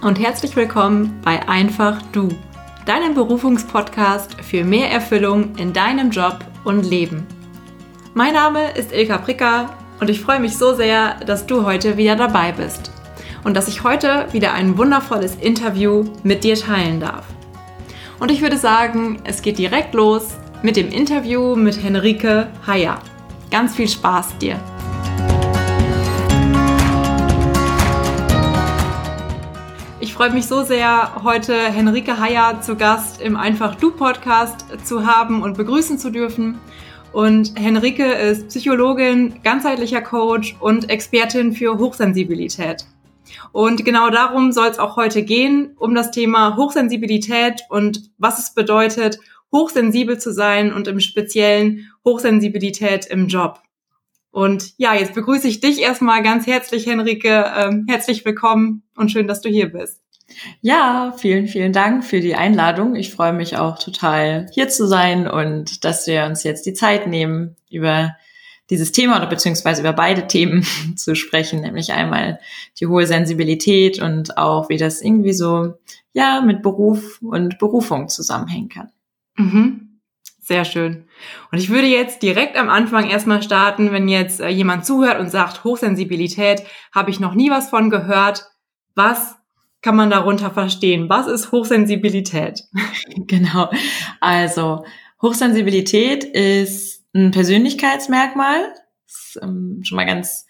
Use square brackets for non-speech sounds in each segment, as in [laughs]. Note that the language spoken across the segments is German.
und herzlich willkommen bei Einfach Du, deinem Berufungspodcast für mehr Erfüllung in deinem Job und Leben. Mein Name ist Ilka Pricker und ich freue mich so sehr, dass du heute wieder dabei bist und dass ich heute wieder ein wundervolles Interview mit dir teilen darf. Und ich würde sagen, es geht direkt los mit dem Interview mit Henrike Heyer. Ganz viel Spaß dir! Freue mich so sehr, heute Henrike Heyer zu Gast im Einfach Du Podcast zu haben und begrüßen zu dürfen. Und Henrike ist Psychologin, ganzheitlicher Coach und Expertin für Hochsensibilität. Und genau darum soll es auch heute gehen, um das Thema Hochsensibilität und was es bedeutet, hochsensibel zu sein und im Speziellen Hochsensibilität im Job. Und ja, jetzt begrüße ich dich erstmal ganz herzlich, Henrike. Ähm, herzlich willkommen und schön, dass du hier bist. Ja, vielen, vielen Dank für die Einladung. Ich freue mich auch total, hier zu sein und dass wir uns jetzt die Zeit nehmen, über dieses Thema oder beziehungsweise über beide Themen [laughs] zu sprechen, nämlich einmal die hohe Sensibilität und auch wie das irgendwie so, ja, mit Beruf und Berufung zusammenhängen kann. Mhm. Sehr schön. Und ich würde jetzt direkt am Anfang erstmal starten, wenn jetzt äh, jemand zuhört und sagt, Hochsensibilität, habe ich noch nie was von gehört. Was kann man darunter verstehen? Was ist Hochsensibilität? [laughs] Genau. Also Hochsensibilität ist ein Persönlichkeitsmerkmal. Ist ähm, schon mal ganz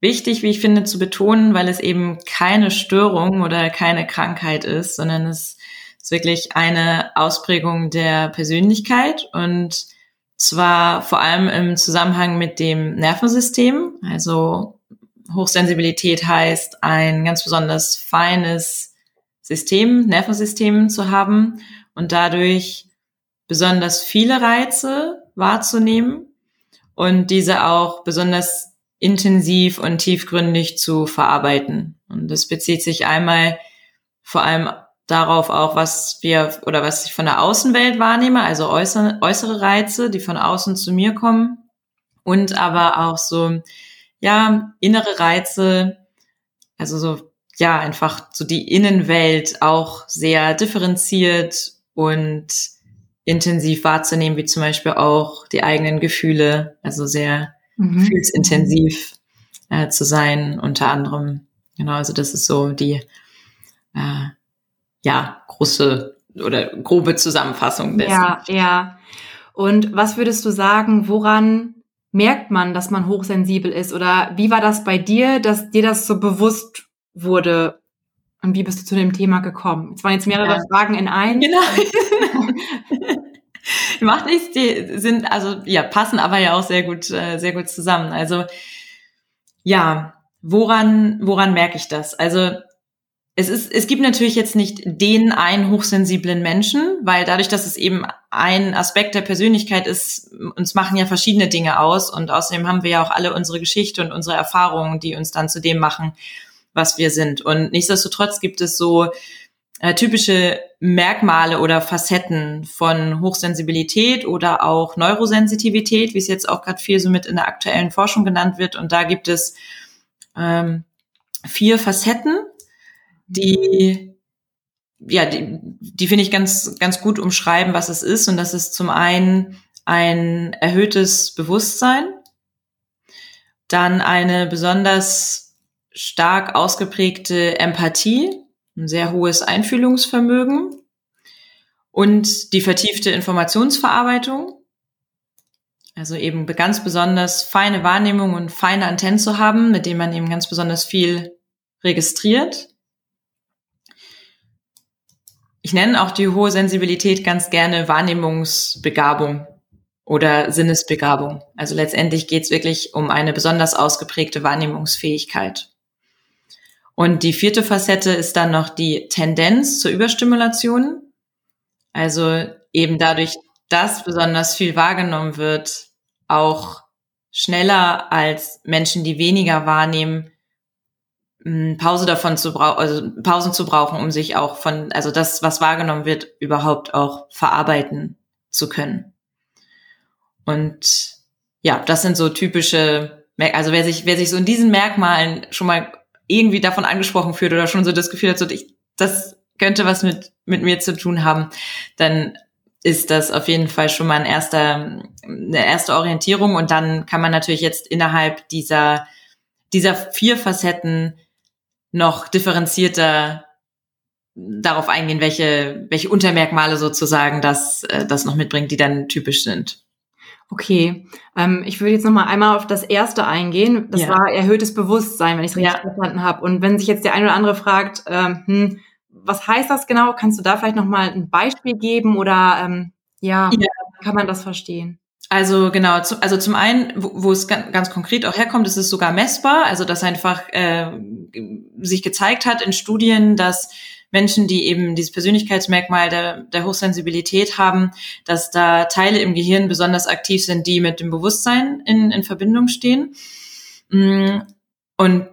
wichtig, wie ich finde, zu betonen, weil es eben keine Störung oder keine Krankheit ist, sondern es ist wirklich eine Ausprägung der Persönlichkeit und zwar vor allem im Zusammenhang mit dem Nervensystem. Also Hochsensibilität heißt, ein ganz besonders feines System, Nervensystem zu haben und dadurch besonders viele Reize wahrzunehmen und diese auch besonders intensiv und tiefgründig zu verarbeiten. Und das bezieht sich einmal vor allem darauf auch, was wir oder was ich von der Außenwelt wahrnehme, also äußere, äußere Reize, die von außen zu mir kommen und aber auch so ja, innere Reize, also so, ja, einfach so die Innenwelt auch sehr differenziert und intensiv wahrzunehmen, wie zum Beispiel auch die eigenen Gefühle, also sehr mhm. gefühlsintensiv äh, zu sein, unter anderem. Genau, also das ist so die, äh, ja, große oder grobe Zusammenfassung dessen. Ja, ja. Und was würdest du sagen, woran merkt man, dass man hochsensibel ist? Oder wie war das bei dir, dass dir das so bewusst wurde? Und wie bist du zu dem Thema gekommen? Es waren jetzt mehrere ja. Fragen in ein. Genau. [laughs] Macht nichts, die sind, also ja, passen aber ja auch sehr gut, äh, sehr gut zusammen. Also ja, woran, woran merke ich das? Also es ist, es gibt natürlich jetzt nicht den einen hochsensiblen Menschen, weil dadurch, dass es eben ein Aspekt der Persönlichkeit ist, uns machen ja verschiedene Dinge aus und außerdem haben wir ja auch alle unsere Geschichte und unsere Erfahrungen, die uns dann zu dem machen, was wir sind. Und nichtsdestotrotz gibt es so äh, typische Merkmale oder Facetten von Hochsensibilität oder auch Neurosensitivität, wie es jetzt auch gerade viel so mit in der aktuellen Forschung genannt wird. Und da gibt es ähm, vier Facetten die ja, die, die finde ich ganz, ganz gut umschreiben, was es ist. Und das ist zum einen ein erhöhtes Bewusstsein, dann eine besonders stark ausgeprägte Empathie, ein sehr hohes Einfühlungsvermögen und die vertiefte Informationsverarbeitung. Also eben ganz besonders feine Wahrnehmung und feine Antennen zu haben, mit denen man eben ganz besonders viel registriert ich nenne auch die hohe Sensibilität ganz gerne Wahrnehmungsbegabung oder Sinnesbegabung. Also letztendlich geht es wirklich um eine besonders ausgeprägte Wahrnehmungsfähigkeit. Und die vierte Facette ist dann noch die Tendenz zur Überstimulation. Also eben dadurch, dass besonders viel wahrgenommen wird, auch schneller als Menschen, die weniger wahrnehmen, Pause davon zu brauchen, also Pausen zu brauchen, um sich auch von, also das, was wahrgenommen wird, überhaupt auch verarbeiten zu können. Und ja, das sind so typische, also wer sich, wer sich so in diesen Merkmalen schon mal irgendwie davon angesprochen fühlt oder schon so das Gefühl hat, so ich, das könnte was mit, mit mir zu tun haben, dann ist das auf jeden Fall schon mal ein erster, eine erste Orientierung. Und dann kann man natürlich jetzt innerhalb dieser, dieser vier Facetten noch differenzierter darauf eingehen, welche, welche Untermerkmale sozusagen das, äh, das noch mitbringt, die dann typisch sind. Okay, ähm, ich würde jetzt noch mal einmal auf das erste eingehen. Das ja. war erhöhtes Bewusstsein, wenn ich es richtig ja. verstanden habe. Und wenn sich jetzt der eine oder andere fragt, ähm, hm, was heißt das genau? Kannst du da vielleicht noch mal ein Beispiel geben oder ähm, ja, ja, kann man das verstehen? Also genau, zu, also zum einen, wo, wo es ganz, ganz konkret auch herkommt, ist es sogar messbar, also dass einfach äh, sich gezeigt hat in Studien, dass Menschen, die eben dieses Persönlichkeitsmerkmal der, der Hochsensibilität haben, dass da Teile im Gehirn besonders aktiv sind, die mit dem Bewusstsein in, in Verbindung stehen. Mm, und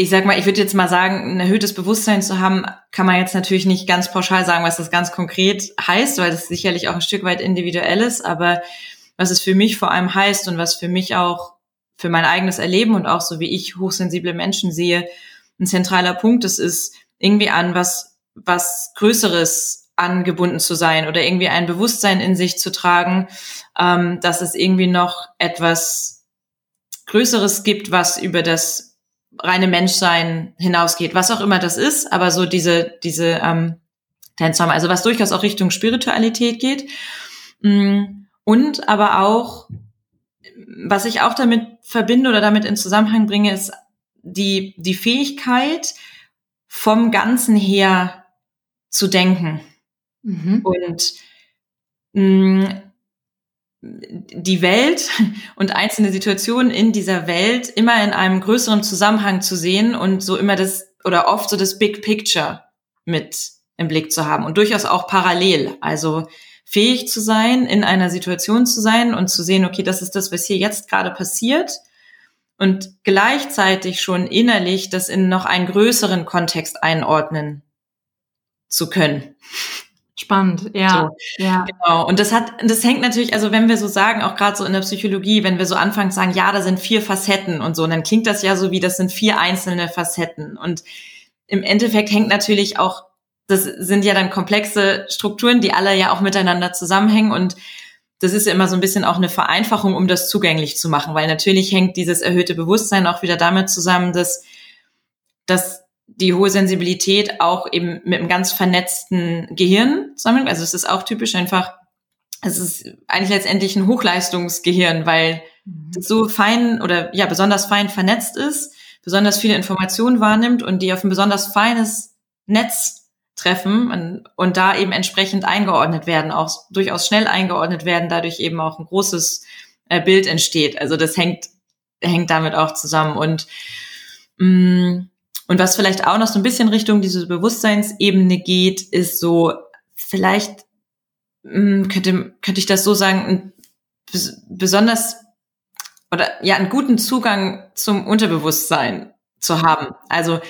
ich sag mal, ich würde jetzt mal sagen, ein erhöhtes Bewusstsein zu haben, kann man jetzt natürlich nicht ganz pauschal sagen, was das ganz konkret heißt, weil das sicherlich auch ein Stück weit individuell ist, aber was es für mich vor allem heißt und was für mich auch für mein eigenes Erleben und auch so wie ich hochsensible Menschen sehe, ein zentraler Punkt ist, ist irgendwie an was, was Größeres angebunden zu sein oder irgendwie ein Bewusstsein in sich zu tragen, ähm, dass es irgendwie noch etwas Größeres gibt, was über das reine Menschsein hinausgeht, was auch immer das ist, aber so diese, diese ähm, Tänzer, also was durchaus auch Richtung Spiritualität geht. Mm, und aber auch, was ich auch damit verbinde oder damit in Zusammenhang bringe, ist die, die Fähigkeit, vom Ganzen her zu denken. Mhm. Und mh, mm, die Welt und einzelne Situationen in dieser Welt immer in einem größeren Zusammenhang zu sehen und so immer das oder oft so das Big Picture mit im Blick zu haben und durchaus auch parallel. Also fähig zu sein, in einer Situation zu sein und zu sehen, okay, das ist das, was hier jetzt gerade passiert und gleichzeitig schon innerlich das in noch einen größeren Kontext einordnen zu können. Spannend, ja. So, ja. Genau. Und das hat, das hängt natürlich, also wenn wir so sagen, auch gerade so in der Psychologie, wenn wir so anfangen zu sagen, ja, da sind vier Facetten und so, und dann klingt das ja so wie, das sind vier einzelne Facetten. Und im Endeffekt hängt natürlich auch, das sind ja dann komplexe Strukturen, die alle ja auch miteinander zusammenhängen und das ist ja immer so ein bisschen auch eine Vereinfachung, um das zugänglich zu machen, weil natürlich hängt dieses erhöhte Bewusstsein auch wieder damit zusammen, dass, dass die hohe Sensibilität auch eben mit einem ganz vernetzten Gehirn zusammen. Also es ist auch typisch einfach, es ist eigentlich letztendlich ein Hochleistungsgehirn, weil mhm. es so fein oder ja besonders fein vernetzt ist, besonders viele Informationen wahrnimmt und die auf ein besonders feines Netz treffen und, und da eben entsprechend eingeordnet werden, auch durchaus schnell eingeordnet werden, dadurch eben auch ein großes äh, Bild entsteht. Also das hängt, hängt damit auch zusammen. Und mh, mm, und was vielleicht auch noch so ein bisschen Richtung diese Bewusstseinsebene geht, ist so, vielleicht mh, hm, könnte, könnte ich das so sagen, besonders oder ja, einen guten Zugang zum Unterbewusstsein zu haben. Also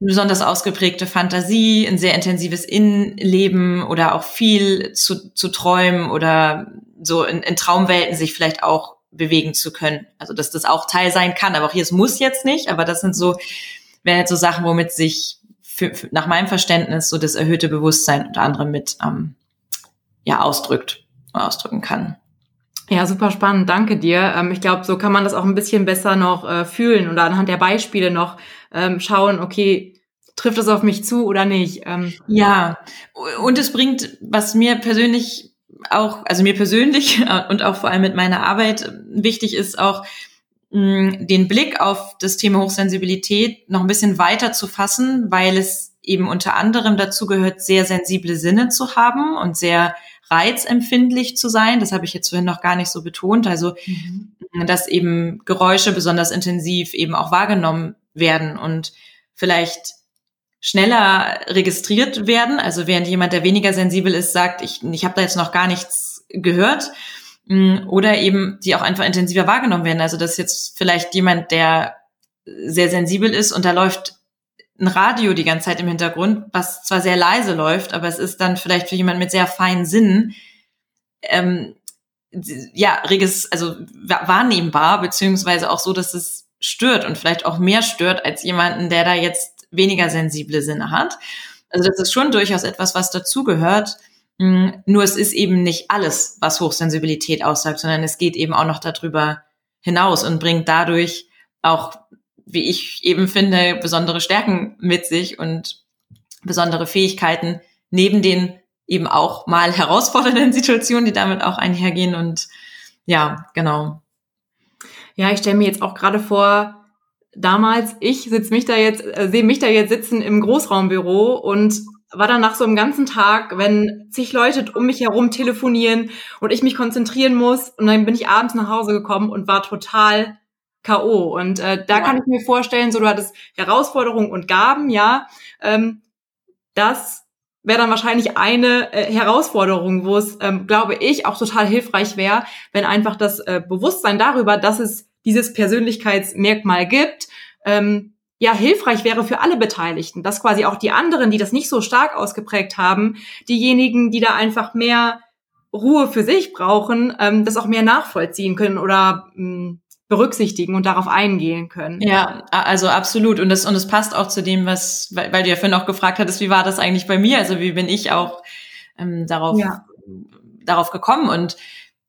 besonders ausgeprägte Fantasie, ein sehr intensives Innenleben oder auch viel zu, zu träumen oder so in, in Traumwelten sich vielleicht auch bewegen zu können. Also dass das auch Teil sein kann, aber auch hier, es muss jetzt nicht, aber das sind so wären jetzt so Sachen, womit sich für, für, nach meinem Verständnis so das erhöhte Bewusstsein unter anderem mit ähm, ja ausdrückt ausdrücken kann. Ja, super spannend. Danke dir. Ähm, ich glaube, so kann man das auch ein bisschen besser noch äh, fühlen und anhand der Beispiele noch ähm, schauen, okay, trifft das auf mich zu oder nicht? Ähm, ja, und es bringt, was mir persönlich auch, also mir persönlich [laughs] und auch vor allem mit meiner Arbeit wichtig ist, auch den Blick auf das Thema Hochsensibilität noch ein bisschen weiter zu fassen, weil es eben unter anderem dazu gehört, sehr sensible Sinne zu haben und sehr reizempfindlich zu sein. Das habe ich jetzt vorhin noch gar nicht so betont. Also, mhm. dass eben Geräusche besonders intensiv eben auch wahrgenommen werden und vielleicht schneller registriert werden. Also während jemand, der weniger sensibel ist, sagt, ich, ich habe da jetzt noch gar nichts gehört, oder eben die auch einfach intensiver wahrgenommen werden. Also dass jetzt vielleicht jemand, der sehr sensibel ist und da läuft ein Radio die ganze Zeit im Hintergrund, was zwar sehr leise läuft, aber es ist dann vielleicht für jemand mit sehr feinen Sinnen ähm, ja reges, also wahrnehmbar beziehungsweise auch so, dass es stört und vielleicht auch mehr stört als jemanden, der da jetzt weniger sensible Sinne hat. Also das ist schon durchaus etwas, was dazugehört. Mm, nur es ist eben nicht alles, was Hochsensibilität aussagt, sondern es geht eben auch noch darüber hinaus und bringt dadurch auch, wie ich eben finde, besondere Stärken mit sich und besondere Fähigkeiten neben den eben auch mal [laughs] herausfordernden Situationen, die damit auch einhergehen. Und ja, genau. Ja, ich stelle mir jetzt auch gerade vor, damals, ich sitze mich da jetzt, äh, sehe mich da jetzt sitzen im Großraumbüro und war dann nach so einem ganzen Tag, wenn zig Leute um mich herum telefonieren und ich mich konzentrieren muss und dann bin ich abends nach Hause gekommen und war total K.O. Und äh, da ja. kann ich mir vorstellen, so du hattest Herausforderungen und Gaben, ja. Ähm, das wäre dann wahrscheinlich eine äh, Herausforderung, wo es, ähm, glaube ich, auch total hilfreich wäre, wenn einfach das äh, Bewusstsein darüber, dass es dieses Persönlichkeitsmerkmal gibt, ähm, ja hilfreich wäre für alle Beteiligten, dass quasi auch die anderen, die das nicht so stark ausgeprägt haben, diejenigen, die da einfach mehr Ruhe für sich brauchen, ähm, das auch mehr nachvollziehen können oder ähm, berücksichtigen und darauf eingehen können. Ja, also absolut. Und das, und das passt auch zu dem, was, weil, weil du ja vorhin auch gefragt hattest, wie war das eigentlich bei mir? Also wie bin ich auch ähm, darauf, ja. darauf gekommen? Und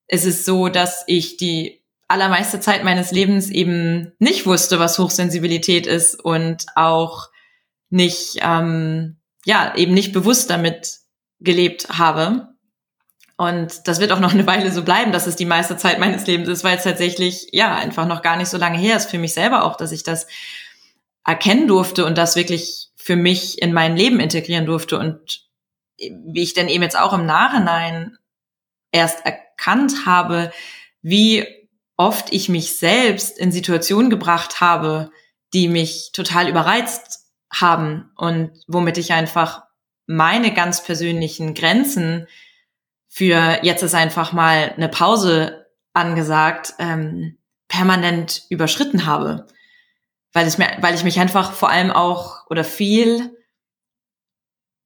es ist so, dass ich die allermeiste Zeit meines Lebens eben nicht wusste, was Hochsensibilität ist und auch nicht, ähm, ja, eben nicht bewusst damit gelebt habe. Und das wird auch noch eine Weile so bleiben, dass es die meiste Zeit meines Lebens ist, weil es tatsächlich, ja, einfach noch gar nicht so lange her ist für mich selber auch, dass ich das erkennen durfte und das wirklich für mich in mein Leben integrieren durfte und wie ich dann eben jetzt auch im Nachhinein erst erkannt habe, wie oft ich mich selbst in Situationen gebracht habe, die mich total überreizt haben und womit ich einfach meine ganz persönlichen Grenzen für jetzt ist einfach mal eine Pause angesagt, ähm, permanent überschritten habe. Weil, es mir, weil ich mich einfach vor allem auch oder viel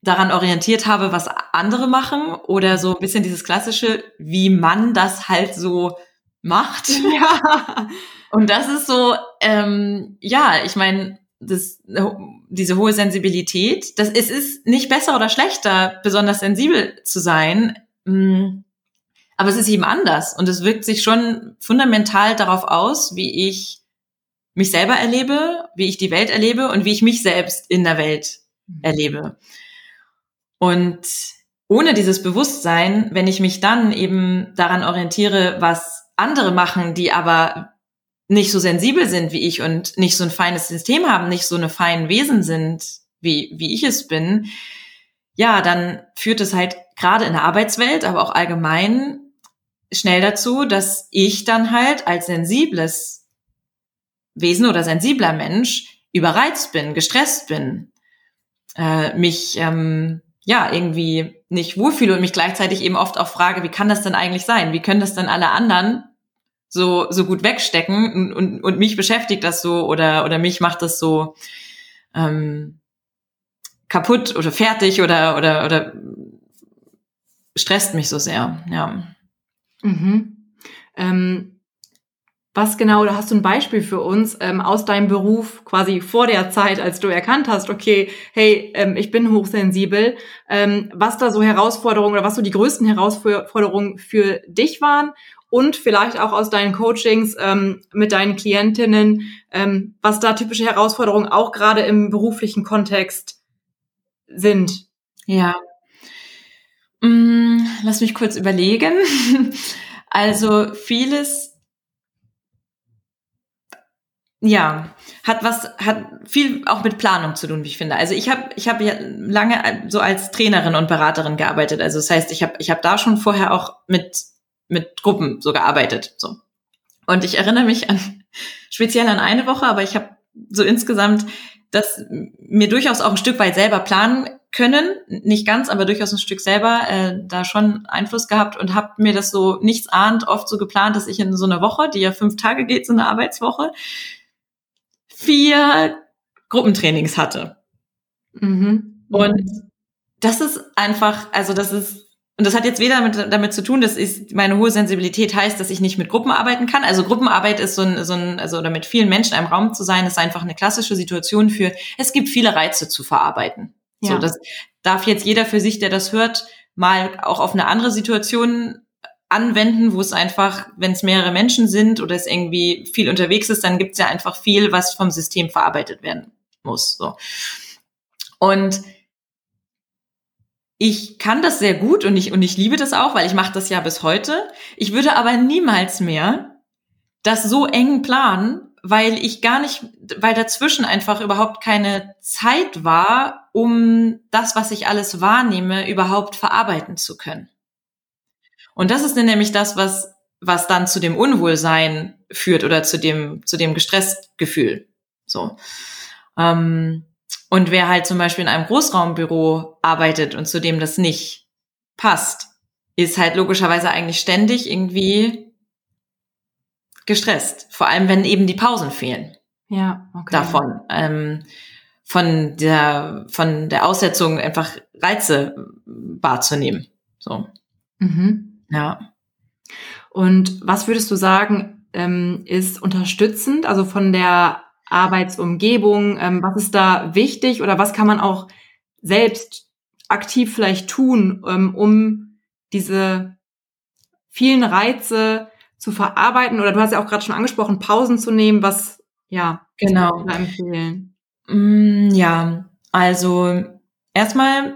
daran orientiert habe, was andere machen oder so ein bisschen dieses klassische, wie man das halt so macht. [laughs] Ja. Und das ist so, ähm, ja, ich meine, das, diese hohe Sensibilität, das es ist nicht besser oder schlechter, besonders sensibel zu sein. Mm, aber es ist eben anders und es wirkt sich schon fundamental darauf aus, wie ich mich selber erlebe, wie ich die Welt erlebe und wie ich mich selbst in der Welt mhm. erlebe. Und ohne dieses Bewusstsein, wenn ich mich dann eben daran orientiere, was andere machen, die aber nicht so sensibel sind wie ich und nicht so ein feines System haben, nicht so eine feinen Wesen sind, wie, wie ich es bin, ja, dann führt es halt gerade in der Arbeitswelt, aber auch allgemein schnell dazu, dass ich dann halt als sensibles Wesen oder sensibler Mensch überreizt bin, gestresst bin, äh, mich ähm, ja irgendwie nicht wohlfühle und mich gleichzeitig eben oft auch frage, wie kann das denn eigentlich sein? Wie können das denn alle anderen so, so gut wegstecken und, und, und mich beschäftigt das so oder, oder mich macht das so ähm, kaputt oder fertig oder, oder, oder stresst mich so sehr, ja. Mhm. Ähm, was genau, oder hast du ein Beispiel für uns ähm, aus deinem Beruf quasi vor der Zeit, als du erkannt hast, okay, hey, ähm, ich bin hochsensibel, ähm, was da so Herausforderungen oder was so die größten Herausforderungen für dich waren und vielleicht auch aus deinen Coachings ähm, mit deinen Klientinnen, ähm, was da typische Herausforderungen auch gerade im beruflichen Kontext sind. Ja. Mm, lass mich kurz überlegen. [laughs] Also vieles ja, hat was, hat viel auch mit Planung zu tun, wie ich finde. Also ich habe ich hab ja lange so als Trainerin und Beraterin gearbeitet. Also das heißt, ich habe ich hab da schon vorher auch mit, mit Gruppen so gearbeitet. So. Und ich erinnere mich an [laughs] speziell an eine Woche, aber ich habe so insgesamt das mir durchaus auch ein Stück weit selber planen können, nicht ganz, aber durchaus ein Stück selber äh, da schon Einfluss gehabt und habe mir das so nichts ahnt oft so geplant, dass ich in so einer Woche, die ja fünf Tage geht, so eine Arbeitswoche, vier Gruppentrainings hatte. Mhm. Und das ist einfach, also das ist, und das hat jetzt weder damit, damit zu tun, dass ich, meine hohe Sensibilität heißt, dass ich nicht mit Gruppen arbeiten kann. Also Gruppenarbeit ist so ein, so ein, also oder mit vielen Menschen in einem Raum zu sein, ist einfach eine klassische Situation für, es gibt viele Reize zu verarbeiten. Ja. So, das darf jetzt jeder für sich, der das hört, mal auch auf eine andere Situation anwenden, wo es einfach, wenn es mehrere Menschen sind oder es irgendwie viel unterwegs ist, dann gibt es ja einfach viel, was vom System verarbeitet werden muss. So. Und ich kann das sehr gut und ich, und ich liebe das auch, weil ich mache das ja bis heute. Ich würde aber niemals mehr das so eng planen, weil ich gar nicht, weil dazwischen einfach überhaupt keine Zeit war, um das, was ich alles wahrnehme, überhaupt verarbeiten zu können. Und das ist nämlich das, was, was dann zu dem Unwohlsein führt oder zu dem, zu dem Gestresstgefühl. So. Ähm, und wer halt zum Beispiel in einem Großraumbüro arbeitet und zu dem das nicht passt, ist halt logischerweise eigentlich ständig irgendwie gestresst. Vor allem, wenn eben die Pausen fehlen. Ja, okay. Davon. Ähm, von der, von der Aussetzung einfach Reize wahrzunehmen. So. Mhm. Ja. Und was würdest du sagen, ähm, ist unterstützend, also von der Arbeitsumgebung, ähm, was ist da wichtig oder was kann man auch selbst aktiv vielleicht tun, ähm, um diese vielen Reize zu verarbeiten? Oder du hast ja auch gerade schon angesprochen, Pausen zu nehmen, was ja genau empfehlen. Mm, ja, also erstmal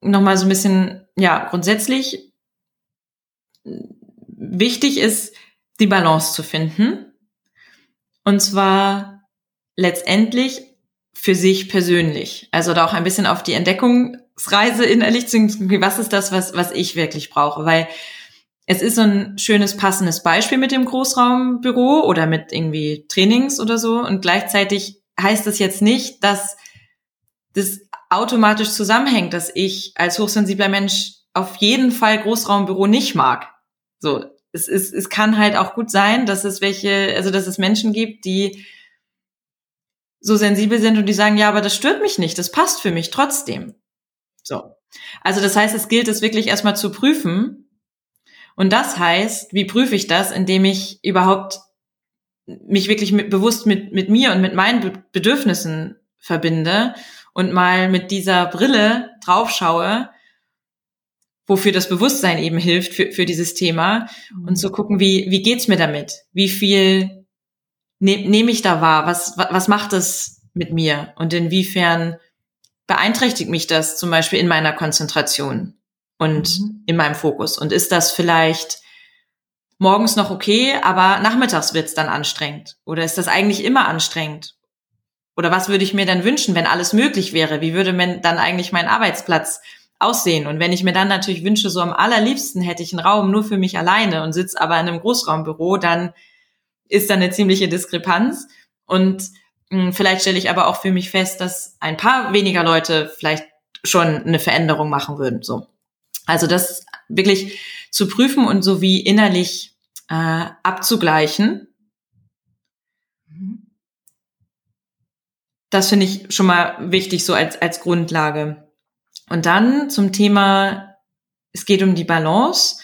nochmal so ein bisschen, ja, grundsätzlich wichtig ist, die Balance zu finden. Und zwar letztendlich für sich persönlich. Also da auch ein bisschen auf die Entdeckungsreise innerlich zu gehen, was ist das, was, was ich wirklich brauche? Weil es ist so ein schönes, passendes Beispiel mit dem Großraumbüro oder mit irgendwie Trainings oder so. Und gleichzeitig heißt es jetzt nicht, dass das automatisch zusammenhängt, dass ich als hochsensibler Mensch auf jeden Fall Großraumbüro nicht mag. So, es ist, es kann halt auch gut sein, dass es welche, also dass es Menschen gibt, die so sensibel sind und die sagen, ja, aber das stört mich nicht, das passt für mich trotzdem. So. Also das heißt, es gilt es wirklich erstmal zu prüfen. Und das heißt, wie prüfe ich das, indem ich überhaupt mich wirklich mit, bewusst mit, mit mir und mit meinen Be Bedürfnissen verbinde und mal mit dieser Brille draufschaue, wofür das Bewusstsein eben hilft für, für dieses Thema und zu gucken, wie, wie geht's mir damit? Wie viel ne, nehme ich da wahr? Was, was macht es mit mir? Und inwiefern beeinträchtigt mich das zum Beispiel in meiner Konzentration und mhm. in meinem Fokus? Und ist das vielleicht morgens noch okay, aber nachmittags wird's dann anstrengend? Oder ist das eigentlich immer anstrengend? Oder was würde ich mir dann wünschen, wenn alles möglich wäre? Wie würde man dann eigentlich mein Arbeitsplatz aussehen? Und wenn ich mir dann natürlich wünsche, so am allerliebsten hätte ich einen Raum nur für mich alleine und sitze aber in einem Großraumbüro, dann ist da eine ziemliche Diskrepanz. Und mh, hm, vielleicht stelle ich aber auch für mich fest, dass ein paar weniger Leute vielleicht schon eine Veränderung machen würden. So. Also das wirklich zu prüfen und so wie innerlich äh, abzugleichen. Das finde ich schon mal wichtig, so als, als Grundlage. Und dann zum Thema, es geht um die Balance.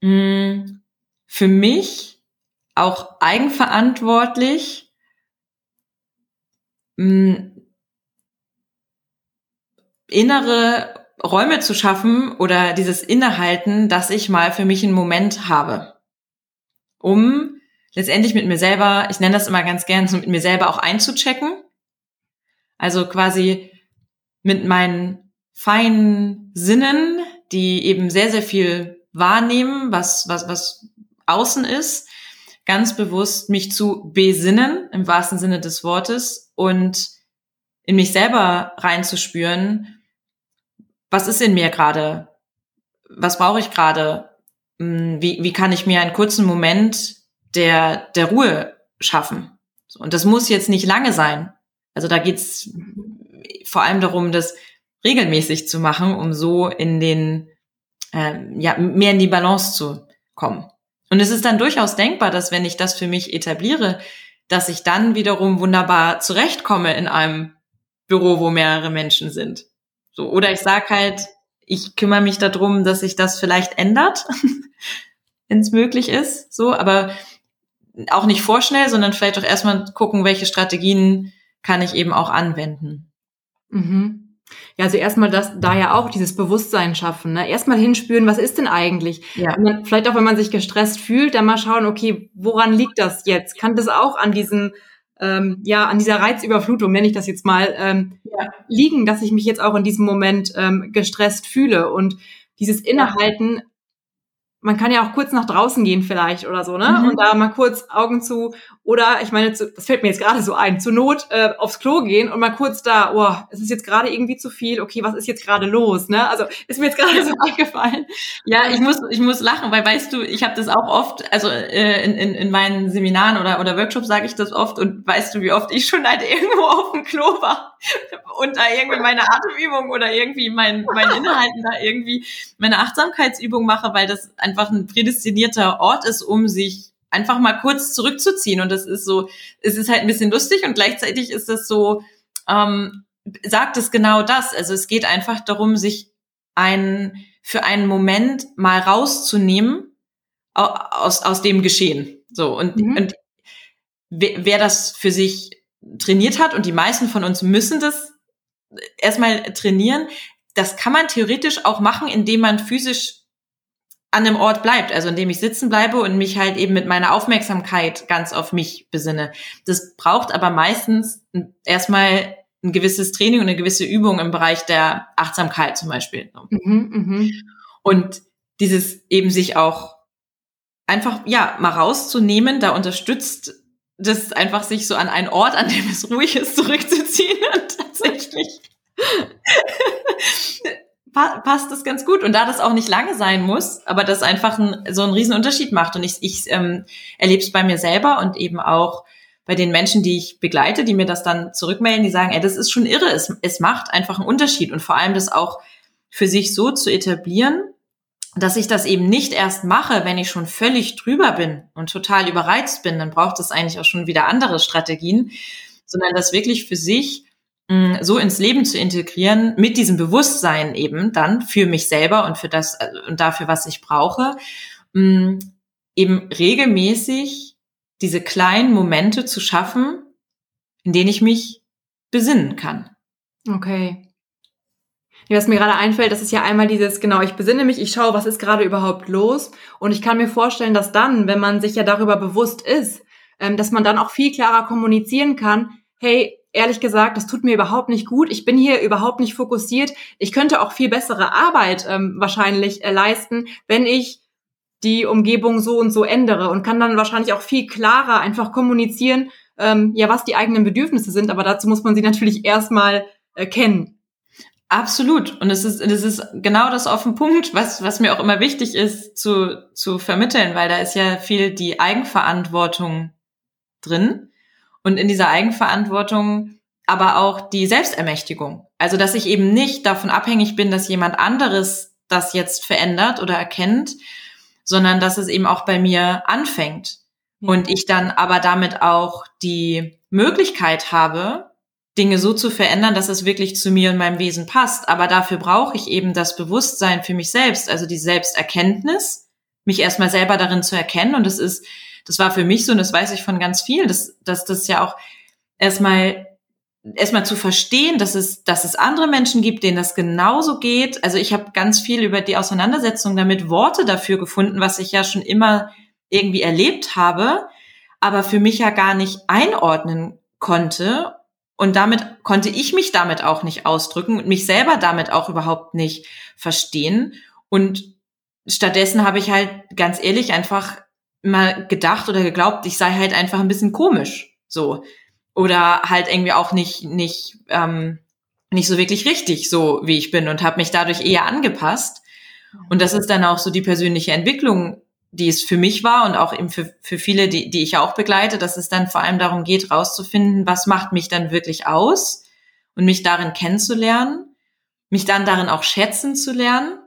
Hm, für mich auch eigenverantwortlich hm, innere Räume zu schaffen oder dieses Innehalten, dass ich mal für mich einen Moment habe, um letztendlich mit mir selber, ich nenne das immer ganz gern, so mit mir selber auch einzuchecken. Also quasi mit meinen feinen Sinnen, die eben sehr, sehr viel wahrnehmen, was, was, was außen ist, ganz bewusst mich zu besinnen, im wahrsten Sinne des Wortes, und in mich selber reinzuspüren, was ist in mir gerade? Was brauche ich gerade? Hm, wie, wie kann ich mir einen kurzen Moment der, der Ruhe schaffen? Und das muss jetzt nicht lange sein. Also da geht's vor allem darum, das regelmäßig zu machen, um so in den, äh, ja, mehr in die Balance zu kommen. Und es ist dann durchaus denkbar, dass wenn ich das für mich etabliere, dass ich dann wiederum wunderbar zurechtkomme in einem Büro, wo mehrere Menschen sind. So, oder ich sag halt, ich kümmere mich darum, dass sich das vielleicht ändert, [laughs] wenn es möglich ist. So, aber auch nicht vorschnell, sondern vielleicht auch erstmal gucken, welche Strategien kann ich eben auch anwenden. Mhm. Ja, also erstmal das, da ja auch dieses Bewusstsein schaffen, ne? Erstmal hinspüren, was ist denn eigentlich? Ja. Dann, vielleicht auch, wenn man sich gestresst fühlt, dann mal schauen, okay, woran liegt das jetzt? Kann das auch an diesem, ähm, ja, an dieser Reizüberflutung, nenne ich das jetzt mal, ähm, ja. liegen, dass ich mich jetzt auch in diesem Moment ähm, gestresst fühle und dieses Innehalten man kann ja auch kurz nach draußen gehen vielleicht oder so, ne? Mhm. Und da mal kurz Augen zu oder ich meine, zu, das fällt mir jetzt gerade so ein, zur Not äh, aufs Klo gehen und mal kurz da, oh, es ist jetzt gerade irgendwie zu viel, okay, was ist jetzt gerade los, ne? Also ist mir jetzt gerade [laughs] so eingefallen. Ja, ich muss ich muss lachen, weil weißt du, ich habe das auch oft, also äh, in, in, in meinen Seminaren oder oder Workshops sage ich das oft und weißt du, wie oft ich schon halt [laughs] irgendwo auf dem Klo war und da irgendwie meine Atemübung oder irgendwie mein mein Inhalten da irgendwie meine Achtsamkeitsübung mache, weil das einfach ein prädestinierter Ort ist, um sich einfach mal kurz zurückzuziehen. Und das ist so, es ist halt ein bisschen lustig und gleichzeitig ist das so, ähm, sagt es genau das. Also es geht einfach darum, sich ein, für einen Moment mal rauszunehmen aus, aus dem Geschehen. So, und, mhm. und wer, wer das für sich trainiert hat, und die meisten von uns müssen das erstmal trainieren, das kann man theoretisch auch machen, indem man physisch an dem Ort bleibt, also indem ich sitzen bleibe und mich halt eben mit meiner Aufmerksamkeit ganz auf mich besinne. Das braucht aber meistens erstmal ein gewisses Training und eine gewisse Übung im Bereich der Achtsamkeit zum Beispiel. Mhm, mh. Und dieses eben sich auch einfach, ja, mal rauszunehmen, da unterstützt das einfach sich so an einen Ort, an dem es ruhig ist, zurückzuziehen und [laughs] tatsächlich passt das ganz gut. Und da das auch nicht lange sein muss, aber das einfach ein, so einen riesen Unterschied macht. Und ich, ich ähm, erlebe es bei mir selber und eben auch bei den Menschen, die ich begleite, die mir das dann zurückmelden, die sagen, ey, das ist schon irre, es, es macht einfach einen Unterschied. Und vor allem das auch für sich so zu etablieren, dass ich das eben nicht erst mache, wenn ich schon völlig drüber bin und total überreizt bin, dann braucht es eigentlich auch schon wieder andere Strategien, sondern das wirklich für sich Mm, so ins Leben zu integrieren, mit diesem Bewusstsein eben dann für mich selber und für das äh, und dafür, was ich brauche, mm, eben regelmäßig diese kleinen Momente zu schaffen, in denen ich mich besinnen kann. Okay. Was mir gerade einfällt, das ist ja einmal dieses, genau, ich besinne mich, ich schaue, was ist gerade überhaupt los. Und ich kann mir vorstellen, dass dann, wenn man sich ja darüber bewusst ist, ähm, dass man dann auch viel klarer kommunizieren kann, hey, ehrlich gesagt, das tut mir überhaupt nicht gut. Ich bin hier überhaupt nicht fokussiert. Ich könnte auch viel bessere Arbeit ähm, wahrscheinlich äh, leisten, wenn ich die Umgebung so und so ändere und kann dann wahrscheinlich auch viel klarer einfach kommunizieren, ähm, ja, was die eigenen Bedürfnisse sind. Aber dazu muss man sie natürlich erstmal äh, kennen. Absolut. Und es ist, es ist genau das auf den Punkt, was, was mir auch immer wichtig ist zu, zu vermitteln, weil da ist ja viel die Eigenverantwortung drin. Und in dieser Eigenverantwortung aber auch die Selbstermächtigung. Also, dass ich eben nicht davon abhängig bin, dass jemand anderes das jetzt verändert oder erkennt, sondern dass es eben auch bei mir anfängt. Und ich dann aber damit auch die Möglichkeit habe, Dinge so zu verändern, dass es wirklich zu mir und meinem Wesen passt. Aber dafür brauche ich eben das Bewusstsein für mich selbst, also die Selbsterkenntnis, mich erstmal selber darin zu erkennen. Und das ist das war für mich so, und das weiß ich von ganz vielen, dass, dass das ja auch erstmal erstmal zu verstehen, dass es, dass es andere Menschen gibt, denen das genauso geht. Also ich habe ganz viel über die Auseinandersetzung damit Worte dafür gefunden, was ich ja schon immer irgendwie erlebt habe, aber für mich ja gar nicht einordnen konnte. Und damit konnte ich mich damit auch nicht ausdrücken und mich selber damit auch überhaupt nicht verstehen. Und stattdessen habe ich halt ganz ehrlich einfach mal gedacht oder geglaubt, ich sei halt einfach ein bisschen komisch, so oder halt irgendwie auch nicht nicht ähm, nicht so wirklich richtig, so wie ich bin und habe mich dadurch eher angepasst. Und das ist dann auch so die persönliche Entwicklung, die es für mich war und auch eben für, für viele, die, die ich auch begleite, dass es dann vor allem darum geht, rauszufinden, was macht mich dann wirklich aus und mich darin kennenzulernen, mich dann darin auch schätzen zu lernen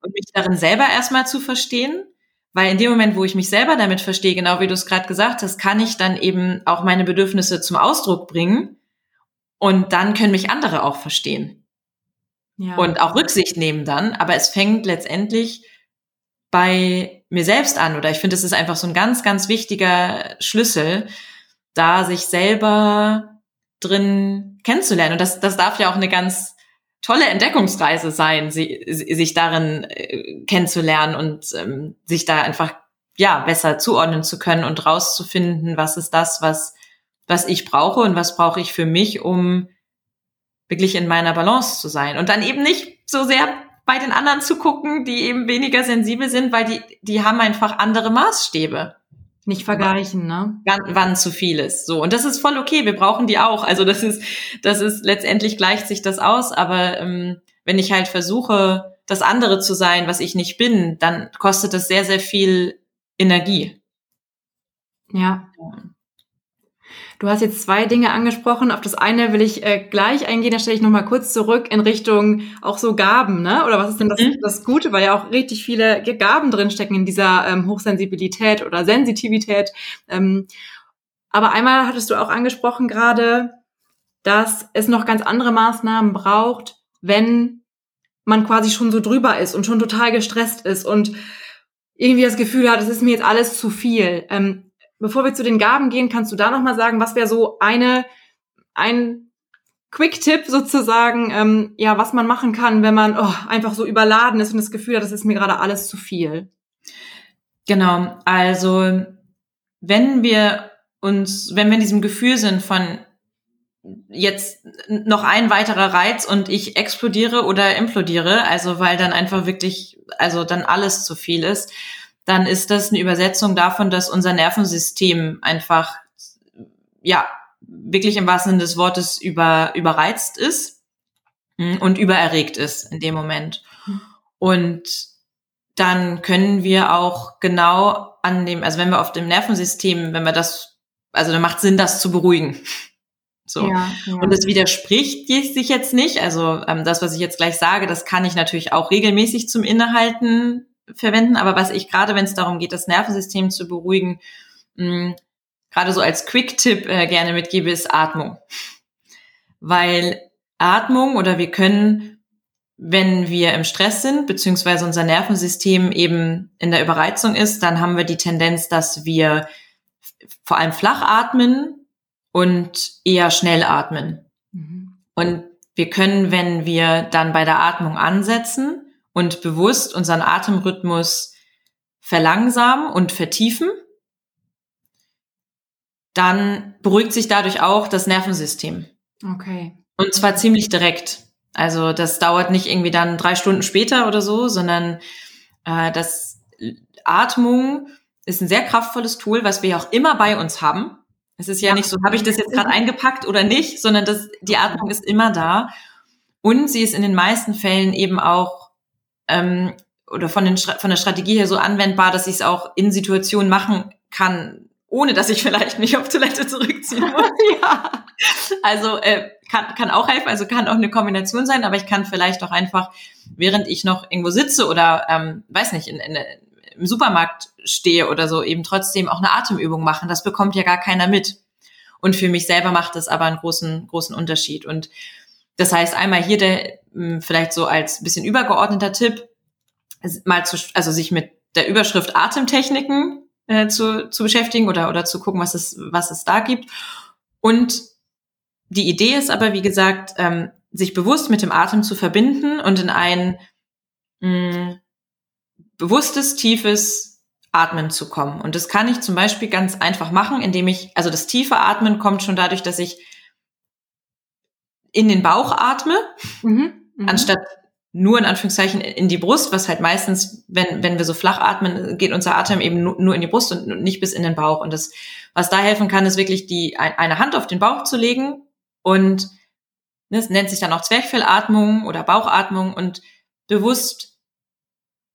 und mich darin selber erstmal zu verstehen weil in dem Moment, wo ich mich selber damit verstehe, genau wie du es gerade gesagt hast, kann ich dann eben auch meine Bedürfnisse zum Ausdruck bringen. Und dann können mich andere auch verstehen. Ja. Und auch Rücksicht nehmen dann. Aber es fängt letztendlich bei mir selbst an. Oder ich finde, es ist einfach so ein ganz, ganz wichtiger Schlüssel, da sich selber drin kennenzulernen. Und das, das darf ja auch eine ganz tolle Entdeckungsreise sein, sie, sich darin äh, kennenzulernen und ähm, sich da einfach ja besser zuordnen zu können und rauszufinden, was ist das, was was ich brauche und was brauche ich für mich, um wirklich in meiner Balance zu sein und dann eben nicht so sehr bei den anderen zu gucken, die eben weniger sensibel sind, weil die die haben einfach andere Maßstäbe. Nicht vergleichen, ne? Wann, wann zu viel ist. So. Und das ist voll okay. Wir brauchen die auch. Also das ist, das ist, letztendlich gleicht sich das aus. Aber ähm, wenn ich halt versuche, das andere zu sein, was ich nicht bin, dann kostet das sehr, sehr viel Energie. Ja. Du hast jetzt zwei Dinge angesprochen. Auf das eine will ich äh, gleich eingehen, da stelle ich nochmal kurz zurück in Richtung auch so Gaben, ne? Oder was ist denn das, mhm. das Gute, weil ja auch richtig viele Gaben drinstecken in dieser ähm, Hochsensibilität oder Sensitivität. Ähm, aber einmal hattest du auch angesprochen gerade, dass es noch ganz andere Maßnahmen braucht, wenn man quasi schon so drüber ist und schon total gestresst ist und irgendwie das Gefühl hat, es ist mir jetzt alles zu viel. Ähm, bevor wir zu den Gaben gehen, kannst du da noch mal sagen, was wäre so eine ein Quick-Tipp sozusagen, ähm, ja, was man machen kann, wenn man oh, einfach so überladen ist und das Gefühl hat, das ist mir gerade alles zu viel. Genau, also wenn wir uns, wenn wir in diesem Gefühl sind von jetzt noch ein weiterer Reiz und ich explodiere oder implodiere, also weil dann einfach wirklich, also dann alles zu viel ist, dann ist das eine Übersetzung davon, dass unser Nervensystem einfach, ja, wirklich im wahrsten Sinne des Wortes über, überreizt ist hm, und übererregt ist in dem Moment. Und dann können wir auch genau an dem, also wenn wir auf dem Nervensystem, wenn wir das, also dann macht Sinn, das zu beruhigen. [laughs] So. Ja, ja. Und das widerspricht sich jetzt nicht. Also ähm, das, was ich jetzt gleich sage, das kann ich natürlich auch regelmäßig zum Innehalten verwenden. Aber was ich gerade, wenn es darum geht, das Nervensystem zu beruhigen, mh, gerade so als Quick-Tipp äh, gerne mitgebe, ist Atmung. Weil Atmung oder wir können, wenn wir im Stress sind, beziehungsweise unser Nervensystem eben in der Überreizung ist, dann haben wir die Tendenz, dass wir vor allem flach atmen und eher schnell atmen. Mhm. Und wir können, wenn wir dann bei der Atmung ansetzen, und bewusst unseren Atemrhythmus verlangsamen und vertiefen, dann beruhigt sich dadurch auch das Nervensystem. Okay. Und zwar ziemlich direkt. Also das dauert nicht irgendwie dann drei Stunden später oder so, sondern äh, das Atmung ist ein sehr kraftvolles Tool, was wir ja auch immer bei uns haben. Es ist ja, ja. nicht so, habe ich das jetzt gerade [laughs] eingepackt oder nicht, sondern das, die Atmung ist immer da. Und sie ist in den meisten Fällen eben auch ähm, oder von, den, von der Strategie her so anwendbar, dass ich es auch in Situationen machen kann, ohne dass ich vielleicht mich auf Toilette zurückziehen muss. [laughs] ja. Also äh, kann, kann auch helfen, also kann auch eine Kombination sein, aber ich kann vielleicht auch einfach, während ich noch irgendwo sitze oder ähm, weiß nicht, in, in, im Supermarkt stehe oder so, eben trotzdem auch eine Atemübung machen. Das bekommt ja gar keiner mit. Und für mich selber macht das aber einen großen, großen Unterschied. Und das heißt, einmal hier der, vielleicht so als bisschen übergeordneter Tipp, mal zu, also sich mit der Überschrift Atemtechniken äh, zu, zu beschäftigen oder, oder zu gucken, was es, was es da gibt. Und die Idee ist aber, wie gesagt, ähm, sich bewusst mit dem Atem zu verbinden und in ein mh, hm, bewusstes, tiefes Atmen zu kommen. Und das kann ich zum Beispiel ganz einfach machen, indem ich, also das tiefe Atmen kommt schon dadurch, dass ich in den Bauch atme, mhm, mh. anstatt nur in Anführungszeichen in die Brust, was halt meistens, wenn, wenn wir so flach atmen, geht unser Atem eben nur in die Brust und nicht bis in den Bauch. Und das, was da helfen kann, ist wirklich die, eine Hand auf den Bauch zu legen und das nennt sich dann auch Zwerchfellatmung oder Bauchatmung und bewusst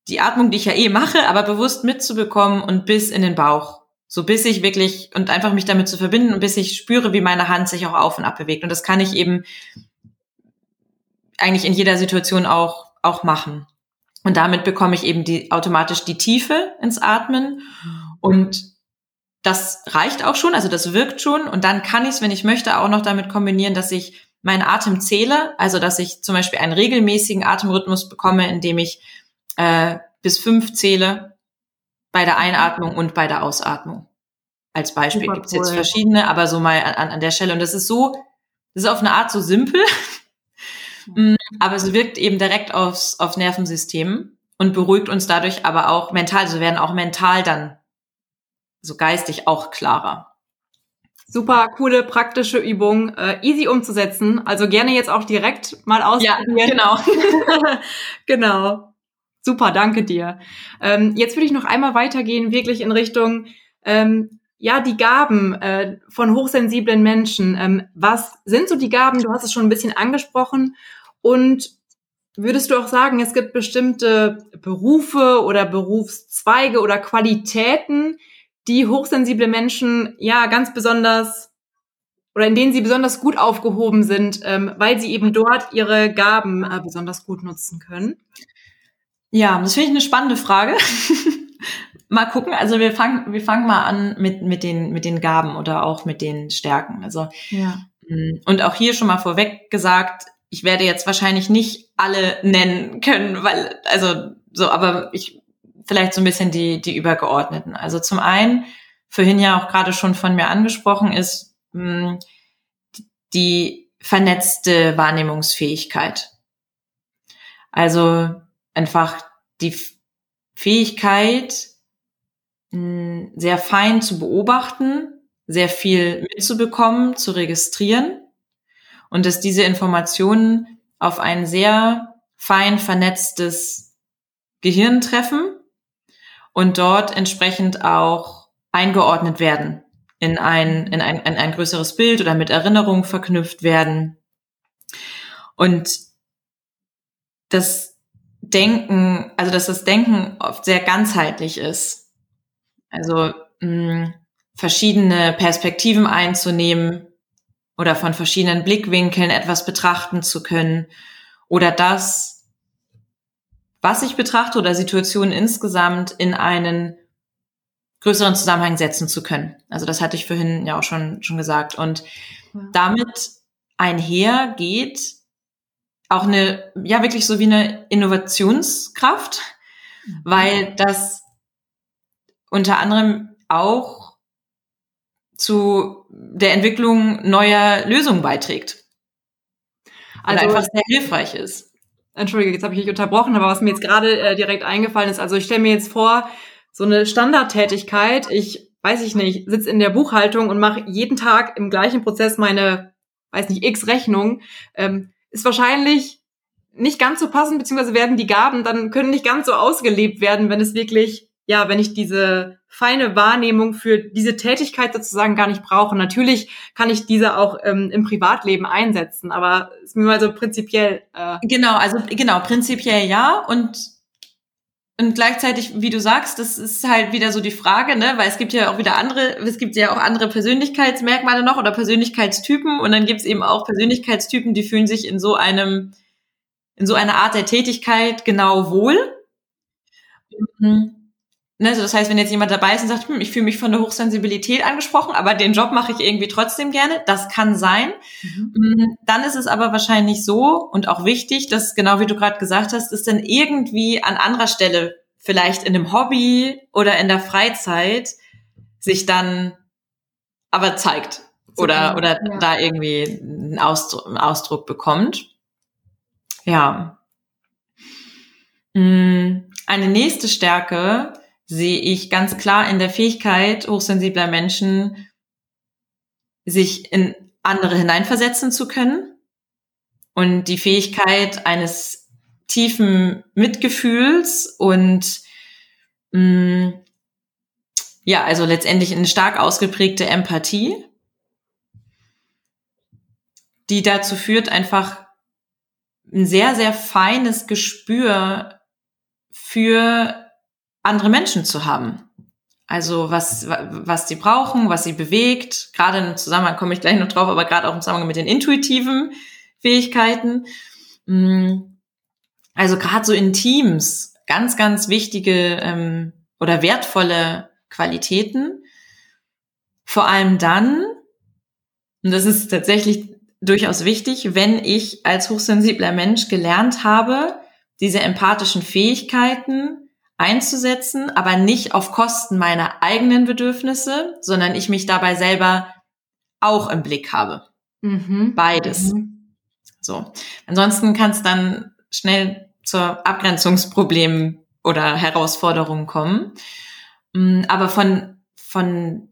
die Atmung, die ich ja eh mache, aber bewusst mitzubekommen und bis in den Bauch. So bis ich wirklich und einfach mich damit zu verbinden und bis ich spüre, wie meine Hand sich auch auf und ab bewegt. Und das kann ich eben eigentlich in jeder Situation auch, auch machen. Und damit bekomme ich eben die, automatisch die Tiefe ins Atmen. Und das reicht auch schon, also das wirkt schon. Und dann kann ich es, wenn ich möchte, auch noch damit kombinieren, dass ich meinen Atem zähle, also dass ich zum Beispiel einen regelmäßigen Atemrhythmus bekomme, indem ich äh, bis fünf zähle bei der Einatmung und bei der Ausatmung. Als Beispiel gibt es jetzt verschiedene, aber so mal an, an der Stelle. Und das ist so, das ist auf eine Art so simpel. Mm, aber es wirkt eben direkt aufs, aufs Nervensystem und beruhigt uns dadurch aber auch mental. Also wir werden auch mental dann so geistig auch klarer. Super coole praktische Übung, äh, easy umzusetzen. Also gerne jetzt auch direkt mal ausprobieren. Ja, genau. [laughs] [laughs] genau. Super, danke dir. Ähm, jetzt würde ich noch einmal weitergehen, wirklich in Richtung ähm, ja die Gaben äh, von hochsensiblen Menschen. Ähm, was sind so die Gaben? Du hast es schon ein bisschen angesprochen. Und würdest du auch sagen, es gibt bestimmte Berufe oder Berufszweige oder Qualitäten, die hochsensible Menschen ja ganz besonders oder in denen sie besonders gut aufgehoben sind, ähm, weil sie eben dort ihre Gaben äh, besonders gut nutzen können? Ja, das finde ich eine spannende Frage. [laughs] mal gucken. Also wir fangen, wir fangen mal an mit mit den mit den Gaben oder auch mit den Stärken. Also ja. Mm, und auch hier schon mal vorweg gesagt, ich werde jetzt wahrscheinlich nicht alle nennen können, weil also so, aber ich vielleicht so ein bisschen die, die übergeordneten. Also zum einen, vorhin ja auch gerade schon von mir angesprochen ist, hm, die vernetzte Wahrnehmungsfähigkeit. Also einfach die Fähigkeit, hm, sehr fein zu beobachten, sehr viel mitzubekommen, zu registrieren und dass diese Informationen auf ein sehr fein vernetztes Gehirn treffen und dort entsprechend auch eingeordnet werden in ein, in ein, in ein größeres Bild oder mit Erinnerungen verknüpft werden. Und das Denken, also dass das Denken oft sehr ganzheitlich ist. Also mh, verschiedene Perspektiven einzunehmen oder von verschiedenen Blickwinkeln etwas betrachten zu können oder das was ich betrachte oder Situationen insgesamt in einen größeren Zusammenhang setzen zu können. Also das hatte ich vorhin ja auch schon, schon gesagt. Und damit einher geht auch eine, ja wirklich so wie eine Innovationskraft, mhm. weil das unter anderem auch zu der Entwicklung neuer Lösungen beiträgt. Also einfach sehr hilfreich ist. Entschuldige, jetzt habe ich dich unterbrochen, aber was mir jetzt gerade äh, direkt eingefallen ist, also ich stelle mir jetzt vor, so eine Standardtätigkeit, ich weiß ich nicht, sitze in der Buchhaltung und mache jeden Tag im gleichen Prozess meine, weiß nicht, x Rechnung, ähm, ist wahrscheinlich nicht ganz so passend, beziehungsweise werden die Gaben dann können nicht ganz so ausgelebt werden, wenn es wirklich, ja, wenn ich diese feine Wahrnehmung für diese Tätigkeit sozusagen gar nicht brauche. Natürlich kann ich diese auch ähm, im Privatleben einsetzen, aber ist mir mal so prinzipiell. Äh genau, also genau, prinzipiell ja und und gleichzeitig, wie du sagst, das ist halt wieder so die Frage, ne, weil es gibt ja auch wieder andere, es gibt ja auch andere Persönlichkeitsmerkmale noch oder Persönlichkeitstypen und dann gibt es eben auch Persönlichkeitstypen, die fühlen sich in so einem, in so einer Art der Tätigkeit genau wohl. Mhm. Ne, also das heißt, wenn jetzt jemand dabei ist und sagt, hm, ich fühle mich von der Hochsensibilität angesprochen, aber den Job mache ich irgendwie trotzdem gerne, das kann sein. Mhm. Mm, dann ist es aber wahrscheinlich so und auch wichtig, dass genau wie du gerade gesagt hast, es dann irgendwie an anderer Stelle, vielleicht in einem Hobby oder in der Freizeit, sich dann aber zeigt oder, oder ja. da irgendwie einen Ausdruck, einen Ausdruck bekommt. Ja. Mm, eine nächste Stärke sehe ich ganz klar in der Fähigkeit hochsensibler Menschen, sich in andere hineinversetzen zu können und die Fähigkeit eines tiefen Mitgefühls und mh, mm, ja, also letztendlich eine stark ausgeprägte Empathie, die dazu führt, einfach ein sehr, sehr feines Gespür für andere Menschen zu haben. Also was, was sie brauchen, was sie bewegt. Gerade im Zusammenhang komme ich gleich noch drauf, aber gerade auch im Zusammenhang mit den intuitiven Fähigkeiten. Mm. Also gerade so in Teams ganz, ganz wichtige ähm, oder wertvolle Qualitäten. Vor allem dann, und das ist tatsächlich durchaus wichtig, wenn ich als hochsensibler Mensch gelernt habe, diese empathischen Fähigkeiten einzusetzen, aber nicht auf Kosten meiner eigenen Bedürfnisse, sondern ich mich dabei selber auch im Blick habe. Mhm. Beides. Mhm. So. Ansonsten kann es dann schnell zur Abgrenzungsproblem oder Herausforderung kommen. Mm, aber von, von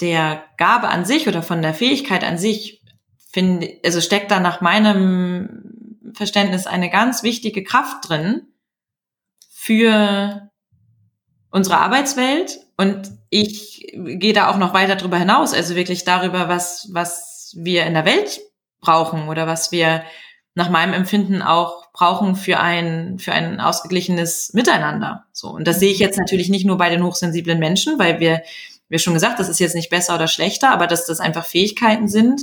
der Gabe an sich oder von der Fähigkeit an sich finde, also steckt da nach meinem Verständnis eine ganz wichtige Kraft drin für unsere Arbeitswelt und ich gehe da auch noch weiter darüber hinaus, also wirklich darüber, was, was wir in der Welt brauchen oder was wir nach meinem Empfinden auch brauchen für ein, für ein ausgeglichenes Miteinander. So. Und das sehe ich jetzt natürlich nicht nur bei den hochsensiblen Menschen, weil wir, wir schon gesagt, das ist jetzt nicht besser oder schlechter, aber dass das einfach Fähigkeiten sind,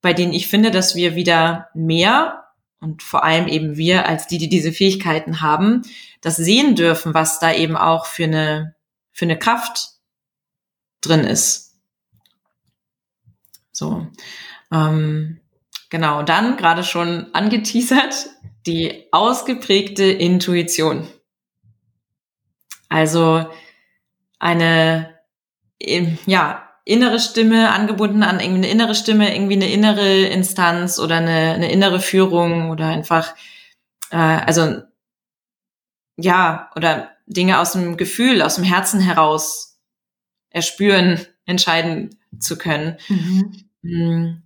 bei denen ich finde, dass wir wieder mehr und vor allem eben wir als die, die diese Fähigkeiten haben, das sehen dürfen, was da eben auch für eine, für eine Kraft drin ist. So. Ähm, genau, dann gerade schon angeteasert, die ausgeprägte Intuition. Also eine, ja, innere Stimme, angebunden an irgendwie eine innere Stimme, irgendwie eine innere Instanz oder eine, eine innere Führung oder einfach, äh, also ja, oder Dinge aus dem Gefühl, aus dem Herzen heraus erspüren, entscheiden zu können. Mhm. Mm.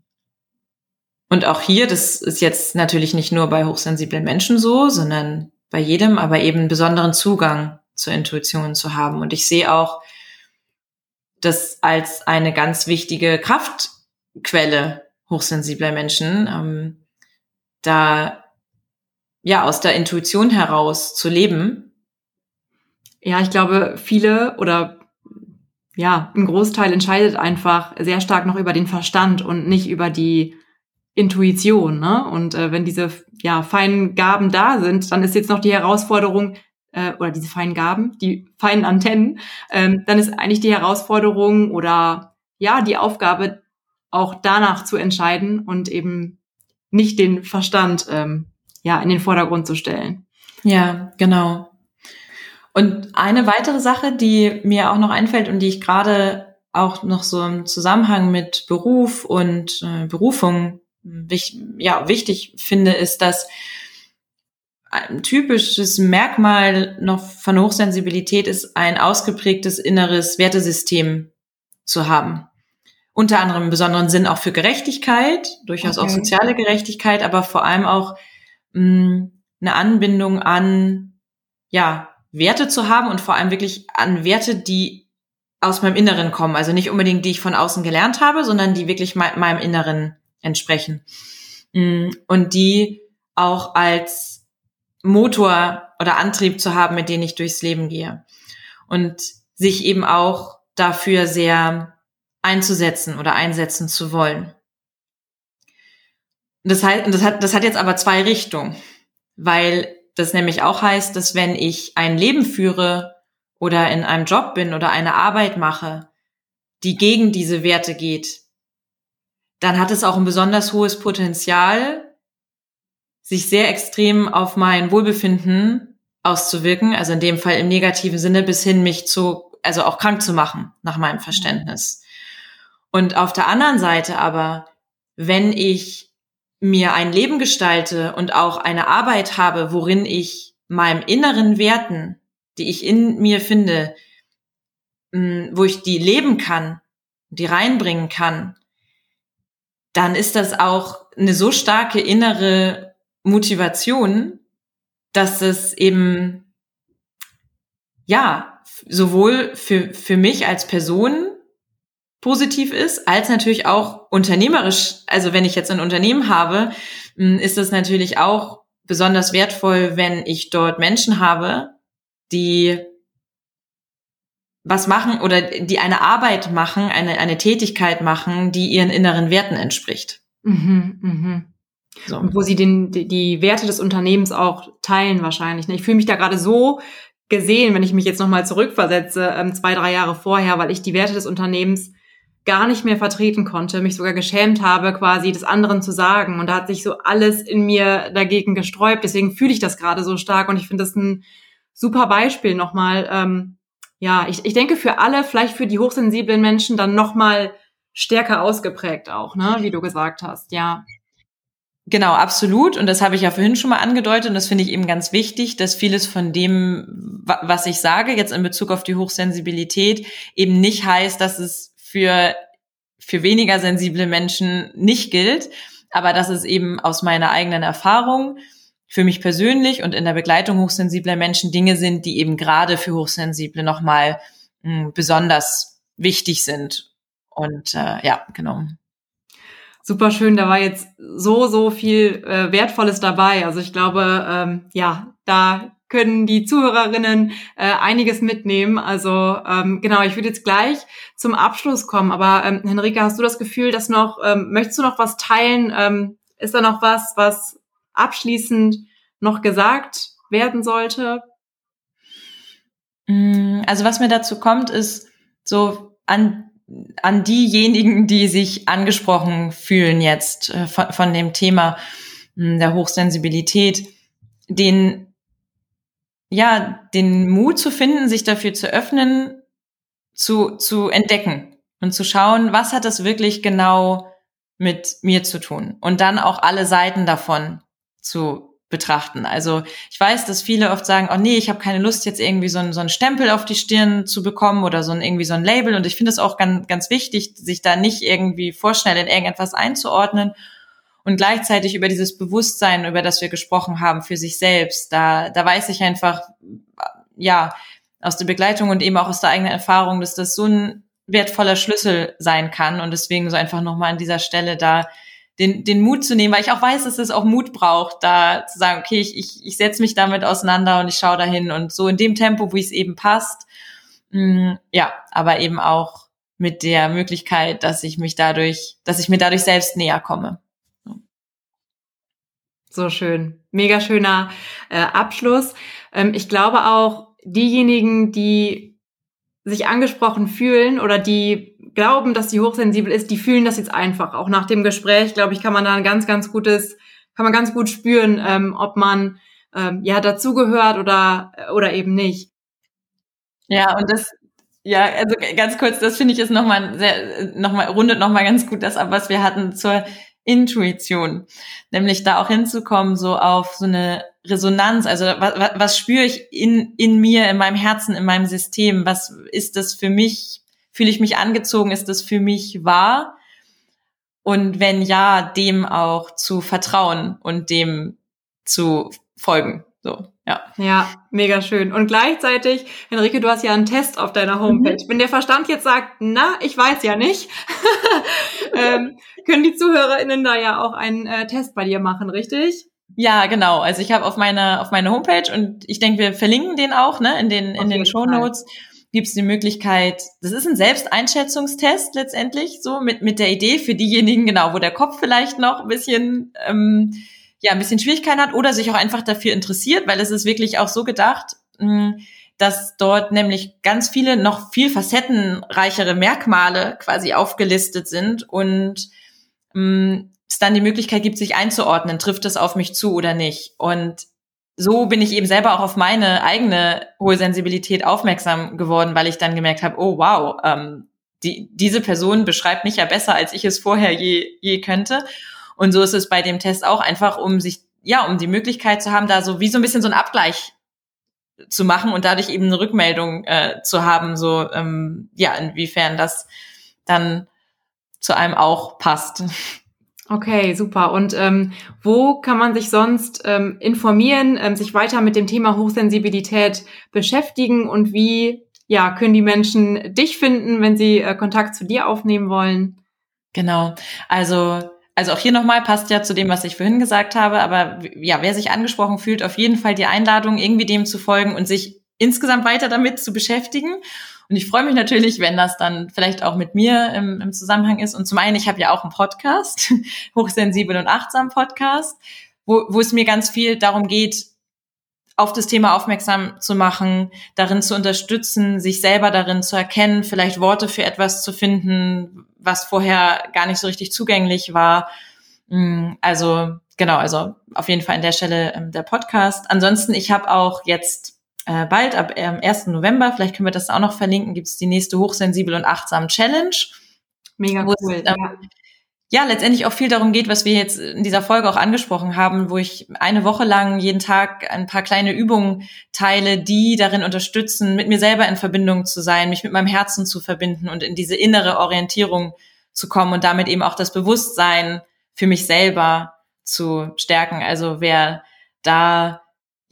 Und auch hier, das ist jetzt natürlich nicht nur bei hochsensiblen Menschen so, sondern bei jedem, aber eben besonderen Zugang zur Intuition zu haben. Und ich sehe auch, das als eine ganz wichtige Kraftquelle hochsensibler Menschen, ähm, da ja aus der Intuition heraus zu leben. Ja, ich glaube, viele oder ja, ein Großteil entscheidet einfach sehr stark noch über den Verstand und nicht über die Intuition. Ne? Und äh, wenn diese ja, feinen Gaben da sind, dann ist jetzt noch die Herausforderung, äh, oder diese feinen Gaben, die feinen Antennen, ähm, dann ist eigentlich die Herausforderung oder ja, die Aufgabe, auch danach zu entscheiden und eben nicht den Verstand ähm, ja in den Vordergrund zu stellen. Ja, genau. Und eine weitere Sache, die mir auch noch einfällt und die ich gerade auch noch so im Zusammenhang mit Beruf und äh, Berufung wich, ja, wichtig finde, ist, dass ein typisches Merkmal noch von Hochsensibilität ist, ein ausgeprägtes inneres Wertesystem zu haben. Unter anderem im besonderen Sinn auch für Gerechtigkeit, durchaus okay. auch soziale Gerechtigkeit, aber vor allem auch mh, mm, eine Anbindung an, ja, Werte zu haben und vor allem wirklich an Werte, die aus meinem Inneren kommen. Also nicht unbedingt, die ich von außen gelernt habe, sondern die wirklich me meinem Inneren entsprechen. Mm, und die auch als Motor oder Antrieb zu haben, mit dem ich durchs Leben gehe. Und sich eben auch dafür sehr einzusetzen oder einsetzen zu wollen. Das heißt, das hat, das hat jetzt aber zwei Richtungen, weil das nämlich auch heißt, dass wenn ich ein Leben führe oder in einem Job bin oder eine Arbeit mache, die gegen diese Werte geht, dann hat es auch ein besonders hohes Potenzial, sich sehr extrem auf mein Wohlbefinden auszuwirken, also in dem Fall im negativen Sinne bis hin mich zu, also auch krank zu machen, nach meinem Verständnis. Und auf der anderen Seite aber, wenn ich mir ein Leben gestalte und auch eine Arbeit habe, worin ich meinem inneren Werten, die ich in mir finde, wo ich die leben kann, die reinbringen kann, dann ist das auch eine so starke innere Motivation, dass es eben, ja, sowohl für, für mich als Person positiv ist, als natürlich auch unternehmerisch. Also wenn ich jetzt ein Unternehmen habe, hm, ist es natürlich auch besonders wertvoll, wenn ich dort Menschen habe, die was machen oder die eine Arbeit machen, eine, eine Tätigkeit machen, die ihren inneren Werten entspricht. Mhm, mh. So. Und wo sie den, die, die Werte des Unternehmens auch teilen wahrscheinlich. Ne? Ich fühle mich da gerade so gesehen, wenn ich mich jetzt nochmal zurückversetze, ähm, zwei, drei Jahre vorher, weil ich die Werte des Unternehmens gar nicht mehr vertreten konnte, mich sogar geschämt habe, quasi des anderen zu sagen. Und da hat sich so alles in mir dagegen gesträubt. Deswegen fühle ich das gerade so stark und ich finde das ein super Beispiel nochmal. Ähm, ja, ich, ich denke für alle, vielleicht für die hochsensiblen Menschen dann nochmal stärker ausgeprägt auch, ne, wie du gesagt hast, ja. Genau, absolut. Und das habe ich ja vorhin schon mal angedeutet. Und das finde ich eben ganz wichtig, dass vieles von dem, was ich sage, jetzt in Bezug auf die Hochsensibilität, eben nicht heißt, dass es für, für weniger sensible Menschen nicht gilt, aber dass es eben aus meiner eigenen Erfahrung für mich persönlich und in der Begleitung hochsensibler Menschen Dinge sind, die eben gerade für Hochsensible nochmal hm, besonders wichtig sind. Und äh, ja, genau super schön. Da war jetzt so, so viel äh, Wertvolles dabei. Also ich glaube, ähm, ja, da können die Zuhörerinnen äh, einiges mitnehmen. Also ähm, genau, ich würde jetzt gleich zum Abschluss kommen. Aber ähm, Henrike, hast du das Gefühl, dass noch, ähm, möchtest du noch was teilen? Ähm, ist da noch was, was abschließend noch gesagt werden sollte? Mm, also was mir dazu kommt, ist so an an diejenigen, die sich angesprochen fühlen jetzt äh, von, von, dem Thema hm, der Hochsensibilität, den, ja, den Mut zu finden, sich dafür zu öffnen, zu, zu entdecken und zu schauen, was hat das wirklich genau mit mir zu tun? Und dann auch alle Seiten davon zu betrachten. Also ich weiß, dass viele oft sagen, oh nee, ich habe keine Lust, jetzt irgendwie so ein, so ein Stempel auf die Stirn zu bekommen oder so ein, irgendwie so ein Label. Und ich finde es auch ganz, ganz wichtig, sich da nicht irgendwie vorschnell in irgendetwas einzuordnen und gleichzeitig über dieses Bewusstsein, über das wir gesprochen haben, für sich selbst. Da, da weiß ich einfach, ja, aus der Begleitung und eben auch aus der eigenen Erfahrung, dass das so ein wertvoller Schlüssel sein kann. Und deswegen so einfach nochmal an dieser Stelle da den, den Mut zu nehmen, weil ich auch weiß, dass es auch Mut braucht, da zu sagen, okay, ich, ich, ich setze mich damit auseinander und ich schaue dahin und so in dem Tempo, wie es eben passt. Mm, ja, aber eben auch mit der Möglichkeit, dass ich mich dadurch, dass ich mir dadurch selbst näher komme. So schön. Mega schöner äh, Abschluss. Ähm, ich glaube auch, diejenigen, die sich angesprochen fühlen oder die glauben, dass sie hochsensibel ist, die fühlen das jetzt einfach. Auch nach dem Gespräch, glaube ich, kann man da ein ganz, ganz gutes, kann man ganz gut spüren, ähm, ob man ähm, ja dazugehört oder oder eben nicht. Ja, und das ja, also ganz kurz, das finde ich ist nochmal sehr, nochmal, rundet nochmal ganz gut das ab, was wir hatten zur Intuition. Nämlich da auch hinzukommen, so auf so eine Resonanz. Also was, was spüre ich in, in mir, in meinem Herzen, in meinem System? Was ist das für mich Fühle ich mich angezogen? Ist das für mich wahr? Und wenn ja, dem auch zu vertrauen und dem zu folgen. So, ja. Ja, mega schön. Und gleichzeitig, Henrike, du hast ja einen Test auf deiner Homepage. Mhm. Wenn der Verstand jetzt sagt, na, ich weiß ja nicht, [laughs] ähm, können die ZuhörerInnen da ja auch einen äh, Test bei dir machen, richtig? Ja, genau. Also ich habe auf meiner auf meine Homepage und ich denke, wir verlinken den auch ne, in den, in den Show Notes. Fall gibt es die Möglichkeit, das ist ein Selbsteinschätzungstest letztendlich, so mit, mit der Idee für diejenigen, genau, wo der Kopf vielleicht noch ein bisschen, ähm, ja, ein bisschen Schwierigkeiten hat oder sich auch einfach dafür interessiert, weil es ist wirklich auch so gedacht, hm, dass dort nämlich ganz viele noch viel facettenreichere Merkmale quasi aufgelistet sind und mh, hm, es dann die Möglichkeit gibt, sich einzuordnen, trifft es auf mich zu oder nicht. Und so bin ich eben selber auch auf meine eigene hohe Sensibilität aufmerksam geworden, weil ich dann gemerkt habe, oh wow, ähm, die, diese Person beschreibt mich ja besser, als ich es vorher je, je könnte. Und so ist es bei dem Test auch einfach, um sich, ja, um die Möglichkeit zu haben, da so wie so ein bisschen so ein Abgleich zu machen und dadurch eben eine Rückmeldung äh, zu haben, so ähm, ja, inwiefern das dann zu einem auch passt. Okay, super. Und ähm, wo kann man sich sonst ähm, informieren, ähm, sich weiter mit dem Thema Hochsensibilität beschäftigen und wie ja, können die Menschen dich finden, wenn sie äh, Kontakt zu dir aufnehmen wollen? Genau. Also also auch hier nochmal passt ja zu dem, was ich vorhin gesagt habe, aber ja, wer sich angesprochen fühlt, auf jeden Fall die Einladung, irgendwie dem zu folgen und sich insgesamt weiter damit zu beschäftigen. Und ich freue mich natürlich, wenn das dann vielleicht auch mit mir im, im Zusammenhang ist. Und zum einen, ich habe ja auch einen Podcast, [laughs] Hochsensibel und Achtsam Podcast, wo, wo es mir ganz viel darum geht, auf das Thema aufmerksam zu machen, darin zu unterstützen, sich selber darin zu erkennen, vielleicht Worte für etwas zu finden, was vorher gar nicht so richtig zugänglich war. Mm, also genau, also auf jeden Fall an der Stelle ähm, der Podcast. Ansonsten, ich habe auch jetzt äh, bald, ab ähm, 1. November, vielleicht können wir das auch noch verlinken, gibt es die nächste Hochsensibel und Achtsam Challenge. Mega cool. Es, ähm, ja, letztendlich auch viel darum geht, was wir jetzt in dieser Folge auch angesprochen haben, wo ich eine Woche lang jeden Tag ein paar kleine Übungen teile, die darin unterstützen, mit mir selber in Verbindung zu sein, mich mit meinem Herzen zu verbinden und in diese innere Orientierung zu kommen und damit eben auch das Bewusstsein für mich selber zu stärken. Also wer da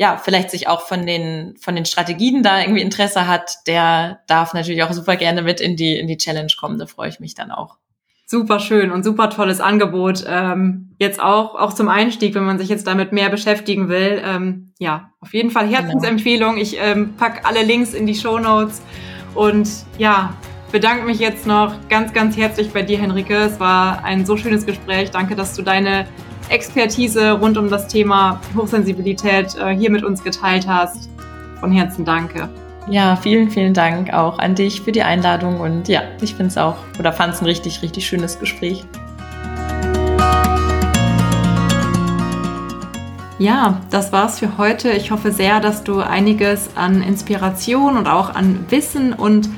ja, vielleicht sich auch von den, von den Strategien da irgendwie Interesse hat, der darf natürlich auch super gerne mit in die, in die Challenge kommen. Da freue ich mich dann auch. Super schön und super tolles Angebot. Ähm, jetzt auch, auch zum Einstieg, wenn man sich jetzt damit mehr beschäftigen will. Ähm, ja, auf jeden Fall Herzensempfehlung. Ich ähm, pack alle Links in die Show Notes und ja, bedanke mich jetzt noch ganz, ganz herzlich bei dir, Henrike. Es war ein so schönes Gespräch. Danke, dass du deine Expertise rund um das Thema Hochsensibilität äh, hier mit uns geteilt hast. Von Herzen danke. Ja, vielen, vielen Dank auch an dich für die Einladung und ja, ich finde es auch oder fand es ein richtig, richtig schönes Gespräch. Ja, das war's für heute. Ich hoffe sehr, dass du einiges an Inspiration und auch an Wissen und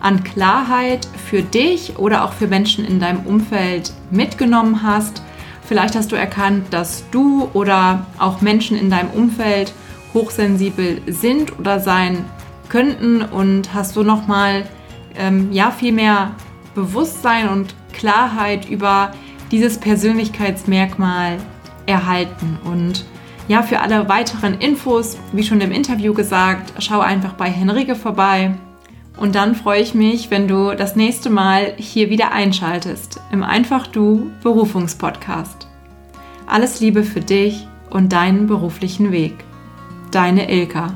an Klarheit für dich oder auch für Menschen in deinem Umfeld mitgenommen hast. Vielleicht hast du erkannt, dass du oder auch Menschen in deinem Umfeld hochsensibel sind oder sein könnten und hast so nochmal ähm, ja, viel mehr Bewusstsein und Klarheit über dieses Persönlichkeitsmerkmal erhalten. Und ja, für alle weiteren Infos, wie schon im Interview gesagt, schau einfach bei Henrike vorbei. Und dann freue ich mich, wenn du das nächste Mal hier wieder einschaltest im Einfach Du Berufungspodcast. Alles Liebe für dich und deinen beruflichen Weg. Deine Ilka.